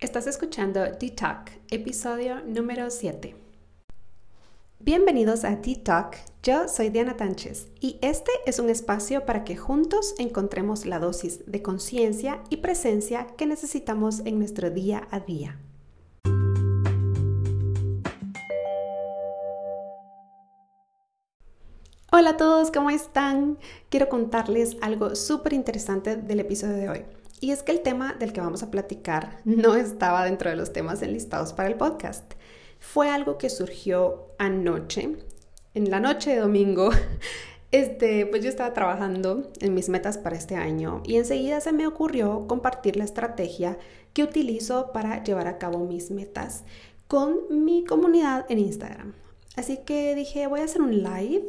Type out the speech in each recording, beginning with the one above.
Estás escuchando D-Talk, episodio número 7. Bienvenidos a D-Talk, yo soy Diana Tánchez y este es un espacio para que juntos encontremos la dosis de conciencia y presencia que necesitamos en nuestro día a día. Hola a todos, ¿cómo están? Quiero contarles algo súper interesante del episodio de hoy. Y es que el tema del que vamos a platicar no estaba dentro de los temas enlistados para el podcast. Fue algo que surgió anoche, en la noche de domingo. Este, pues yo estaba trabajando en mis metas para este año y enseguida se me ocurrió compartir la estrategia que utilizo para llevar a cabo mis metas con mi comunidad en Instagram. Así que dije, voy a hacer un live.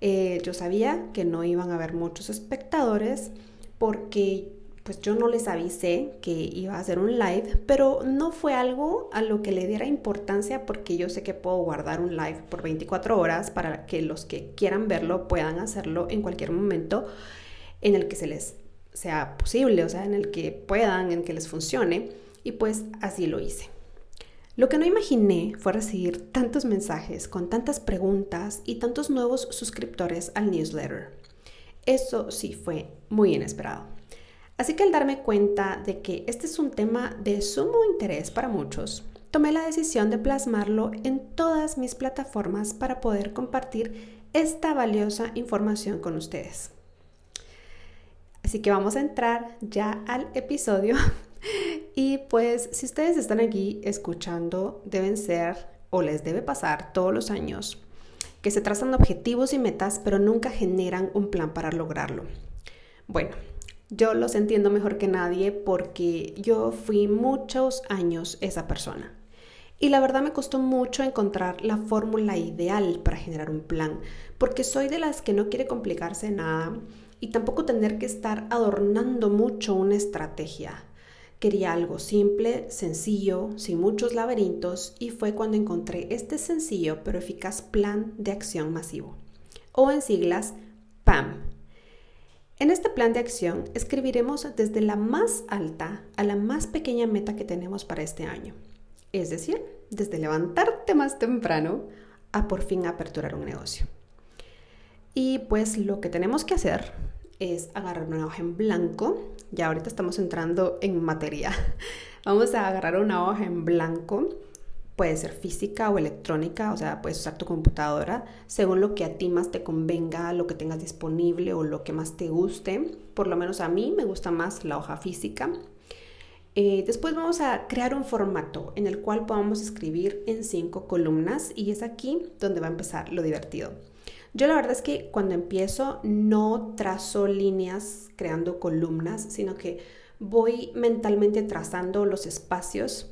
Eh, yo sabía que no iban a haber muchos espectadores porque pues yo no les avisé que iba a hacer un live, pero no fue algo a lo que le diera importancia porque yo sé que puedo guardar un live por 24 horas para que los que quieran verlo puedan hacerlo en cualquier momento en el que se les sea posible, o sea, en el que puedan, en que les funcione, y pues así lo hice. Lo que no imaginé fue recibir tantos mensajes con tantas preguntas y tantos nuevos suscriptores al newsletter. Eso sí fue muy inesperado. Así que al darme cuenta de que este es un tema de sumo interés para muchos, tomé la decisión de plasmarlo en todas mis plataformas para poder compartir esta valiosa información con ustedes. Así que vamos a entrar ya al episodio. Y pues si ustedes están aquí escuchando, deben ser o les debe pasar todos los años que se trazan objetivos y metas, pero nunca generan un plan para lograrlo. Bueno, yo los entiendo mejor que nadie porque yo fui muchos años esa persona. Y la verdad me costó mucho encontrar la fórmula ideal para generar un plan, porque soy de las que no quiere complicarse nada y tampoco tener que estar adornando mucho una estrategia. Quería algo simple, sencillo, sin muchos laberintos y fue cuando encontré este sencillo pero eficaz plan de acción masivo, o en siglas PAM, en este plan de acción escribiremos desde la más alta a la más pequeña meta que tenemos para este año. Es decir, desde levantarte más temprano a por fin aperturar un negocio. Y pues lo que tenemos que hacer es agarrar una hoja en blanco. Ya ahorita estamos entrando en materia. Vamos a agarrar una hoja en blanco Puede ser física o electrónica, o sea, puedes usar tu computadora según lo que a ti más te convenga, lo que tengas disponible o lo que más te guste. Por lo menos a mí me gusta más la hoja física. Eh, después vamos a crear un formato en el cual podamos escribir en cinco columnas y es aquí donde va a empezar lo divertido. Yo la verdad es que cuando empiezo no trazo líneas creando columnas, sino que voy mentalmente trazando los espacios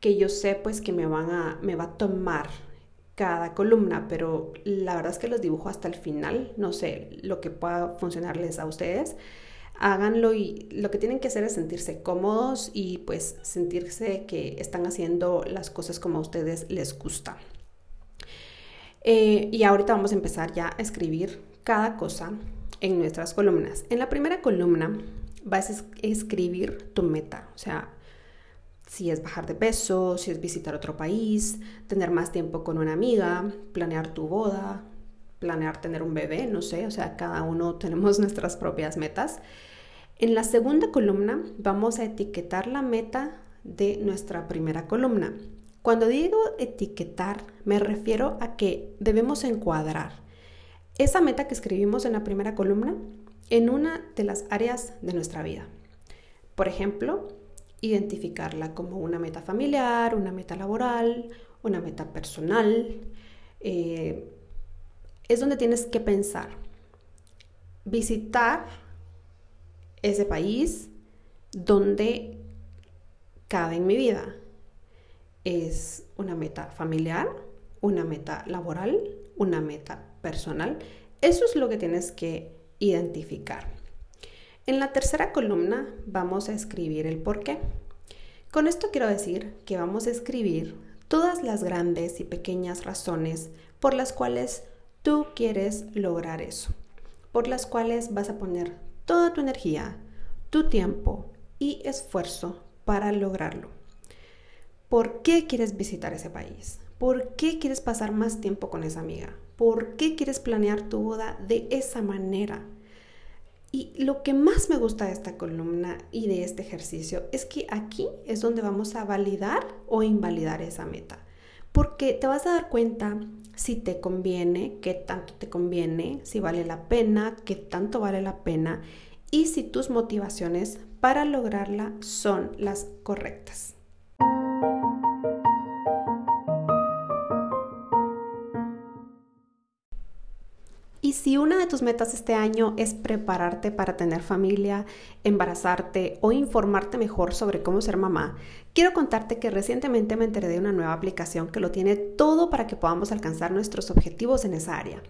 que yo sé pues que me van a, me va a tomar cada columna, pero la verdad es que los dibujo hasta el final, no sé lo que pueda funcionarles a ustedes. Háganlo y lo que tienen que hacer es sentirse cómodos y pues sentirse que están haciendo las cosas como a ustedes les gusta. Eh, y ahorita vamos a empezar ya a escribir cada cosa en nuestras columnas. En la primera columna vas a escribir tu meta, o sea, si es bajar de peso, si es visitar otro país, tener más tiempo con una amiga, planear tu boda, planear tener un bebé, no sé, o sea, cada uno tenemos nuestras propias metas. En la segunda columna vamos a etiquetar la meta de nuestra primera columna. Cuando digo etiquetar, me refiero a que debemos encuadrar esa meta que escribimos en la primera columna en una de las áreas de nuestra vida. Por ejemplo, identificarla como una meta familiar, una meta laboral, una meta personal. Eh, es donde tienes que pensar. Visitar ese país donde cabe en mi vida. Es una meta familiar, una meta laboral, una meta personal. Eso es lo que tienes que identificar. En la tercera columna vamos a escribir el por qué. Con esto quiero decir que vamos a escribir todas las grandes y pequeñas razones por las cuales tú quieres lograr eso, por las cuales vas a poner toda tu energía, tu tiempo y esfuerzo para lograrlo. ¿Por qué quieres visitar ese país? ¿Por qué quieres pasar más tiempo con esa amiga? ¿Por qué quieres planear tu boda de esa manera? Y lo que más me gusta de esta columna y de este ejercicio es que aquí es donde vamos a validar o invalidar esa meta. Porque te vas a dar cuenta si te conviene, qué tanto te conviene, si vale la pena, qué tanto vale la pena y si tus motivaciones para lograrla son las correctas. Si una de tus metas este año es prepararte para tener familia, embarazarte o informarte mejor sobre cómo ser mamá, quiero contarte que recientemente me enteré de una nueva aplicación que lo tiene todo para que podamos alcanzar nuestros objetivos en esa área.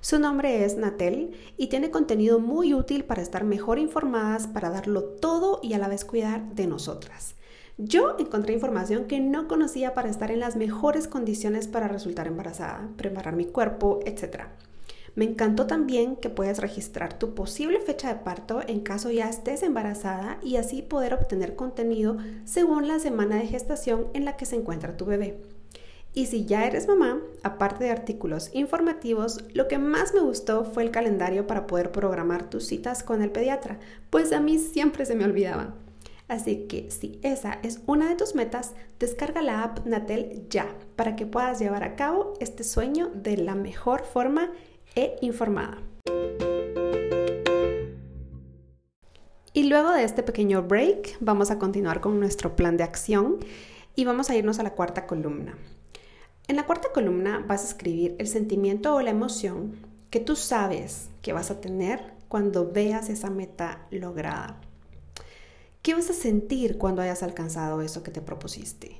Su nombre es Natel y tiene contenido muy útil para estar mejor informadas, para darlo todo y a la vez cuidar de nosotras. Yo encontré información que no conocía para estar en las mejores condiciones para resultar embarazada, preparar mi cuerpo, etc. Me encantó también que puedes registrar tu posible fecha de parto en caso ya estés embarazada y así poder obtener contenido según la semana de gestación en la que se encuentra tu bebé. Y si ya eres mamá, aparte de artículos informativos, lo que más me gustó fue el calendario para poder programar tus citas con el pediatra, pues a mí siempre se me olvidaban. Así que si esa es una de tus metas, descarga la app Natel ya para que puedas llevar a cabo este sueño de la mejor forma e informada. Y luego de este pequeño break, vamos a continuar con nuestro plan de acción y vamos a irnos a la cuarta columna. En la cuarta columna vas a escribir el sentimiento o la emoción que tú sabes que vas a tener cuando veas esa meta lograda. ¿Qué vas a sentir cuando hayas alcanzado eso que te propusiste?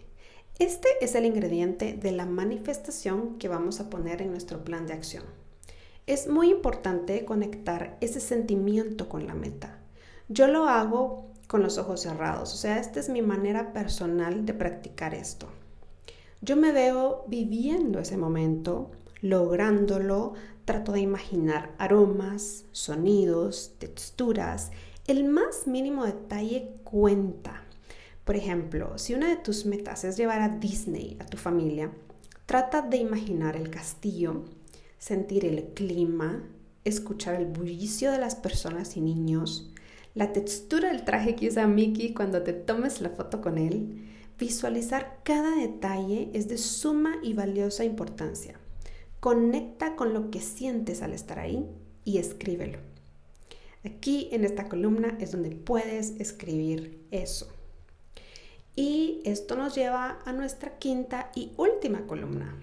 Este es el ingrediente de la manifestación que vamos a poner en nuestro plan de acción. Es muy importante conectar ese sentimiento con la meta. Yo lo hago con los ojos cerrados, o sea, esta es mi manera personal de practicar esto. Yo me veo viviendo ese momento, lográndolo, trato de imaginar aromas, sonidos, texturas, el más mínimo detalle cuenta. Por ejemplo, si una de tus metas es llevar a Disney a tu familia, trata de imaginar el castillo, sentir el clima, escuchar el bullicio de las personas y niños, la textura del traje que usa Mickey cuando te tomes la foto con él. Visualizar cada detalle es de suma y valiosa importancia. Conecta con lo que sientes al estar ahí y escríbelo. Aquí en esta columna es donde puedes escribir eso. Y esto nos lleva a nuestra quinta y última columna,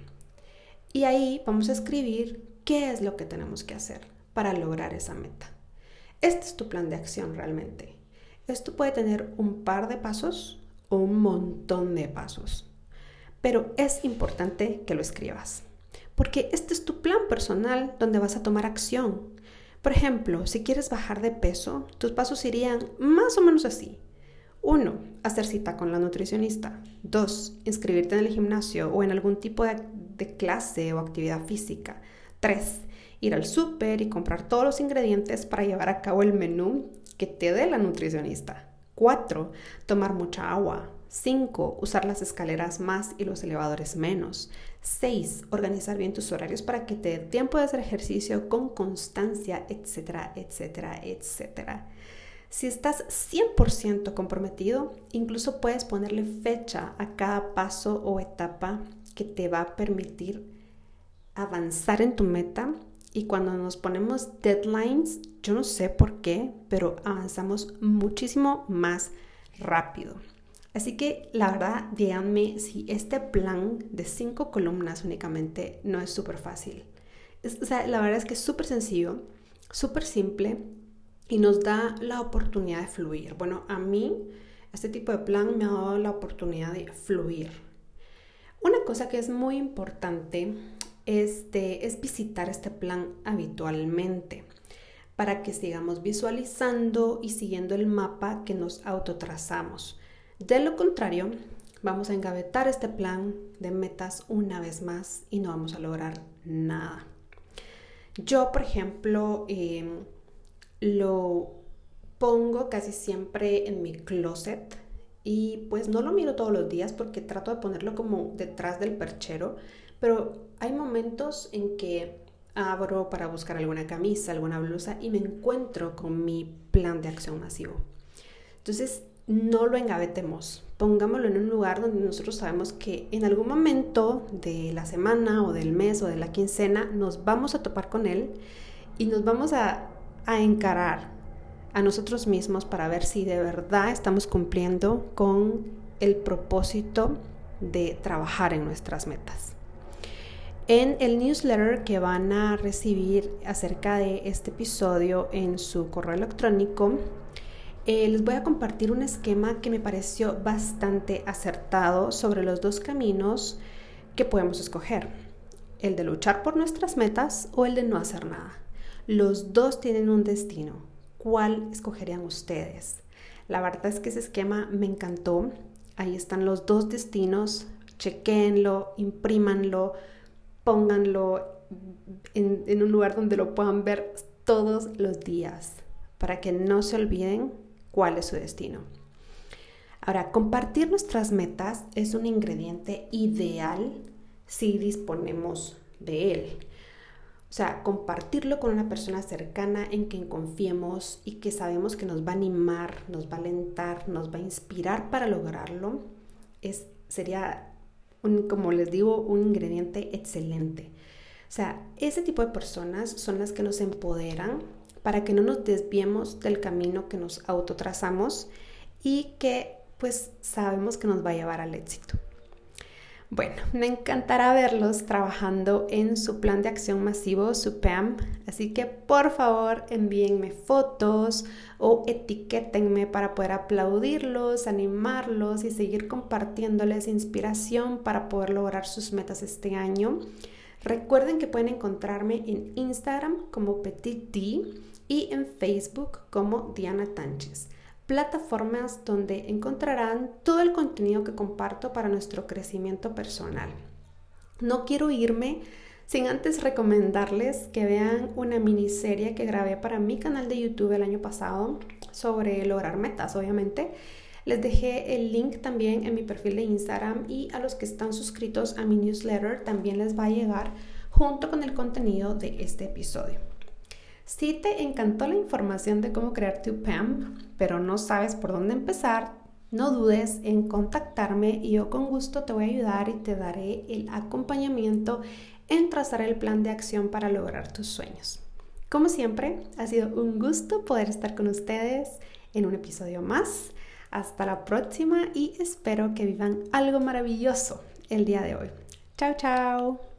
y ahí vamos a escribir qué es lo que tenemos que hacer para lograr esa meta. Este es tu plan de acción realmente. Esto puede tener un par de pasos o un montón de pasos, pero es importante que lo escribas, porque este es tu plan personal donde vas a tomar acción. Por ejemplo, si quieres bajar de peso, tus pasos irían más o menos así. 1. Hacer cita con la nutricionista. 2. Inscribirte en el gimnasio o en algún tipo de, clase o actividad física. 3. Ir al súper y comprar todos los ingredientes para llevar a cabo el menú que te dé la nutricionista. 4. Tomar mucha agua. 5. Usar las escaleras más y los elevadores menos. 6. Organizar bien tus horarios para que te dé tiempo de hacer ejercicio con constancia, etcétera, etcétera, etcétera. Si estás 100% comprometido, incluso puedes ponerle fecha a cada paso o etapa que te va a permitir avanzar en tu meta. Y cuando nos ponemos deadlines, yo no sé por qué, pero avanzamos muchísimo más rápido. Así que la verdad, díganme si este plan de cinco columnas únicamente no es súper fácil. o sea, la verdad es que es súper sencillo, súper simple y nos da la oportunidad de fluir. Bueno, a mí este tipo de plan me ha dado la oportunidad de fluir. Una cosa que es muy importante es visitar este plan habitualmente para que sigamos visualizando y siguiendo el mapa que nos autotrazamos. De lo contrario, vamos a engavetar este plan de metas una vez más y no vamos a lograr nada. Yo, por ejemplo, em, lo pongo casi siempre en mi closet y pues no lo miro todos los días porque trato de ponerlo como detrás del perchero, pero hay momentos en que abro para buscar alguna camisa, alguna blusa y me encuentro con mi plan de acción masivo. Entonces, no lo engavetemos, pongámoslo en un lugar donde nosotros sabemos que en algún momento de la semana o del mes o de la quincena nos vamos a topar con él y nos vamos a, a encarar a nosotros mismos para ver si de verdad estamos cumpliendo con el propósito de trabajar en nuestras metas. En el newsletter que van a recibir acerca de este episodio en su correo electrónico, eh, les voy a compartir un esquema que me pareció bastante acertado sobre los dos caminos que podemos escoger, el de luchar por nuestras metas o el de no hacer nada. Los dos tienen un destino. ¿Cuál escogerían ustedes? La verdad es que ese esquema me encantó. Ahí están los dos destinos. Chequéenlo, imprímanlo, pónganlo en, en un lugar donde lo puedan ver todos los días para que no se olviden cuál es su destino. Ahora, compartir nuestras metas es un ingrediente ideal si disponemos de él. O sea, compartirlo con una persona cercana en quien confiemos y que sabemos que nos va a animar, nos va a alentar, nos va a inspirar para lograrlo, es, sería como les digo, un ingrediente excelente. O sea, ese tipo de personas son las que nos empoderan para que no nos desviemos del camino que nos autotrazamos y que pues sabemos que nos va a llevar al éxito. Bueno, me encantará verlos trabajando en su plan de acción masivo, su PAM, así que por favor envíenme fotos o etiquétenme para poder aplaudirlos, animarlos y seguir compartiéndoles inspiración para poder lograr sus metas este año. Recuerden que pueden encontrarme en Instagram como Petit D y en Facebook como Diana Tánchez plataformas donde encontrarán todo el contenido que comparto para nuestro crecimiento personal. No quiero irme sin antes recomendarles que vean una miniserie que grabé para mi canal de YouTube el año pasado sobre lograr metas, obviamente. Les dejé el link también en mi perfil de Instagram y a los que están suscritos a mi newsletter también les va a llegar junto con el contenido de este episodio. Si te encantó la información de cómo crear tu PAM, pero no sabes por dónde empezar, no dudes en contactarme y yo con gusto te voy a ayudar y te daré el acompañamiento en trazar el plan de acción para lograr tus sueños. Como siempre, ha sido un gusto poder estar con ustedes en un episodio más. Hasta la próxima y espero que vivan algo maravilloso el día de hoy. Chao, chao.